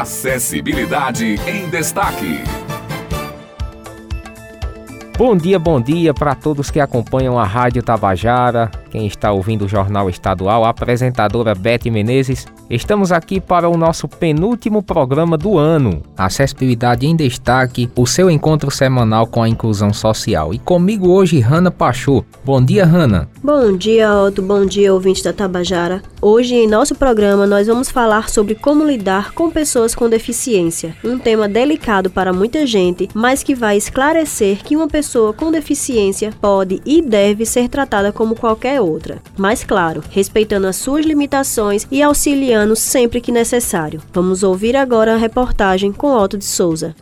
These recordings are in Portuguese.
Acessibilidade em Destaque. Bom dia, bom dia para todos que acompanham a Rádio Tabajara, quem está ouvindo o Jornal Estadual, a apresentadora Beth Menezes. Estamos aqui para o nosso penúltimo programa do ano, Acessibilidade em Destaque, o seu encontro semanal com a inclusão social. E comigo hoje, Rana Pachu. Bom dia, Rana. Bom dia, Otto. Bom dia, ouvinte da Tabajara. Hoje, em nosso programa, nós vamos falar sobre como lidar com pessoas com deficiência. Um tema delicado para muita gente, mas que vai esclarecer que uma pessoa com deficiência pode e deve ser tratada como qualquer outra. Mas, claro, respeitando as suas limitações e auxiliando sempre que necessário. Vamos ouvir agora a reportagem com Otto de Souza.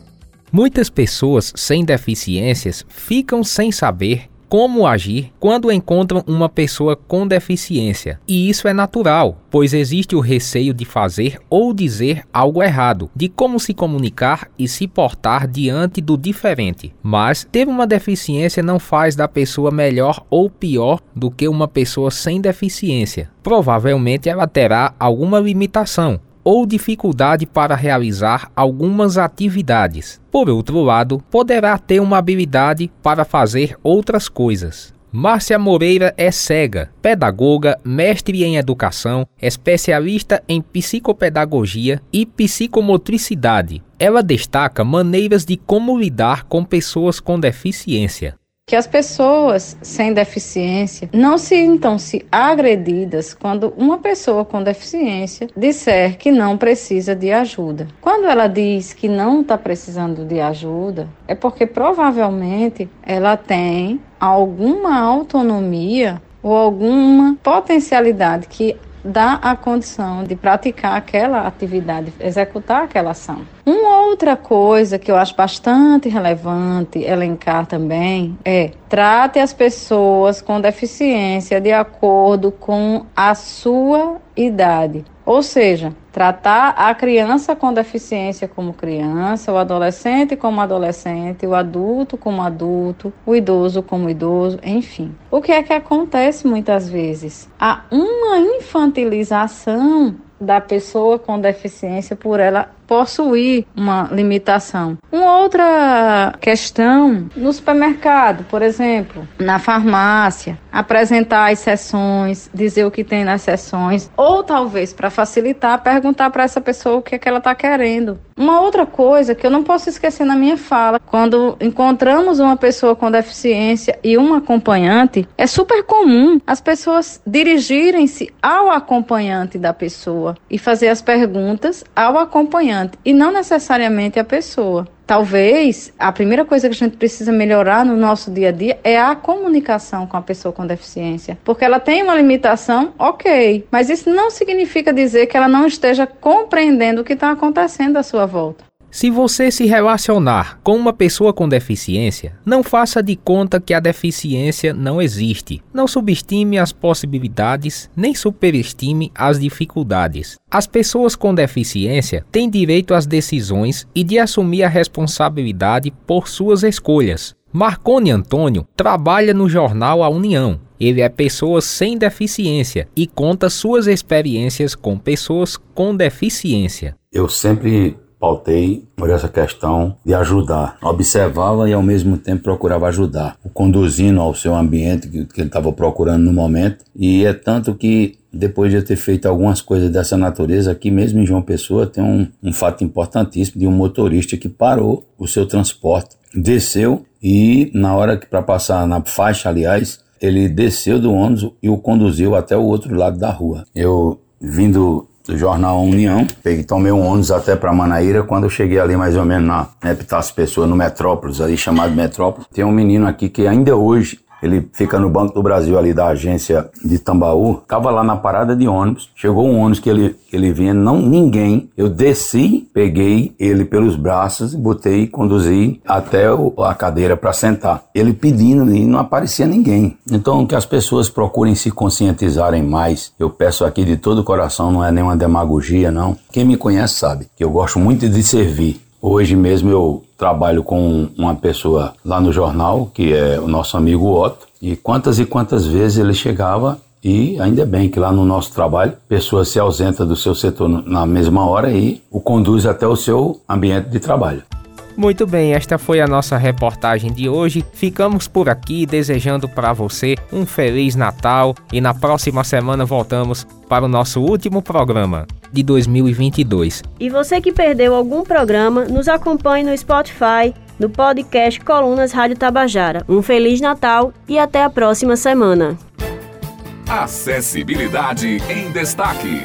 Muitas pessoas sem deficiências ficam sem saber como agir quando encontram uma pessoa com deficiência. E isso é natural, pois existe o receio de fazer ou dizer algo errado, de como se comunicar e se portar diante do diferente. Mas ter uma deficiência não faz da pessoa melhor ou pior do que uma pessoa sem deficiência. Provavelmente ela terá alguma limitação, ou dificuldade para realizar algumas atividades. Por outro lado, poderá ter uma habilidade para fazer outras coisas. Márcia Moreira é cega, pedagoga, mestre em educação, especialista em psicopedagogia e psicomotricidade. Ela destaca maneiras de como lidar com pessoas com deficiência que as pessoas sem deficiência não sintam-se agredidas quando uma pessoa com deficiência disser que não precisa de ajuda. Quando ela diz que não está precisando de ajuda, é porque provavelmente ela tem alguma autonomia ou alguma potencialidade que dá a condição de praticar aquela atividade, executar aquela ação. Uma outra coisa que eu acho bastante relevante elencar também é trate as pessoas com deficiência de acordo com a sua idade. Ou seja, tratar a criança com deficiência como criança, o adolescente como adolescente, o adulto como adulto, o idoso como idoso, enfim. O que é que acontece muitas vezes? Há uma infantilização da pessoa com deficiência por ela possuir uma limitação. Uma outra questão no supermercado, por exemplo, na farmácia, apresentar as sessões, dizer o que tem nas sessões, ou talvez para facilitar, perguntar para essa pessoa o que é que ela está querendo. Uma outra coisa que eu não posso esquecer na minha fala, quando encontramos uma pessoa com deficiência e um acompanhante, é super comum as pessoas dirigirem-se ao acompanhante da pessoa e fazer as perguntas ao acompanhante acompanhante e não necessariamente a pessoa. Talvez a primeira coisa que a gente precisa melhorar no nosso dia a dia é a comunicação com a pessoa com deficiência. Porque ela tem uma limitação, ok, mas isso não significa dizer que ela não esteja compreendendo o que está acontecendo à sua volta. Se você se relacionar com uma pessoa com deficiência, não faça de conta que a deficiência não existe. Não subestime as possibilidades, nem superestime as dificuldades. As pessoas com deficiência têm direito às decisões e de assumir a responsabilidade por suas escolhas. Marconi Antônio trabalha no jornal A União. Ele é pessoa sem deficiência e conta suas experiências com pessoas com deficiência. Eu sempre pautei por essa questão de ajudar. Observava e ao mesmo tempo procurava ajudar, conduzindo ao seu ambiente que, que ele estava procurando no momento. E é tanto que depois de eu ter feito algumas coisas dessa natureza, aqui mesmo em João Pessoa tem um, um fato importantíssimo de um motorista que parou o seu transporte, desceu e na hora que para passar na faixa, aliás, ele desceu do ônibus e o conduziu até o outro lado da rua. Eu vindo do jornal União. Peguei, tomei um ônibus até para Manaíra. Quando eu cheguei ali, mais ou menos na né, Epitácio Pessoa, no Metrópolis, ali chamado Metrópolis, tem um menino aqui que ainda hoje ele fica no Banco do Brasil ali da agência de Tambaú. Tava lá na parada de ônibus. Chegou um ônibus que ele, ele vinha, não ninguém. Eu desci, peguei ele pelos braços, botei, conduzi até o, a cadeira para sentar. Ele pedindo e não aparecia ninguém. Então que as pessoas procurem se conscientizarem mais. Eu peço aqui de todo o coração, não é nenhuma demagogia, não. Quem me conhece sabe que eu gosto muito de servir. Hoje mesmo eu trabalho com uma pessoa lá no jornal, que é o nosso amigo Otto, e quantas e quantas vezes ele chegava E ainda bem que lá no nosso trabalho, pessoa se ausenta do seu setor na mesma hora e o conduz até o seu ambiente de trabalho. Muito bem, esta foi a nossa reportagem de hoje. Ficamos por aqui desejando para você um feliz Natal e na próxima semana voltamos para o nosso último programa de 2022. E você que perdeu algum programa, nos acompanhe no Spotify, no podcast Colunas Rádio Tabajara. Um feliz Natal e até a próxima semana. Acessibilidade em destaque.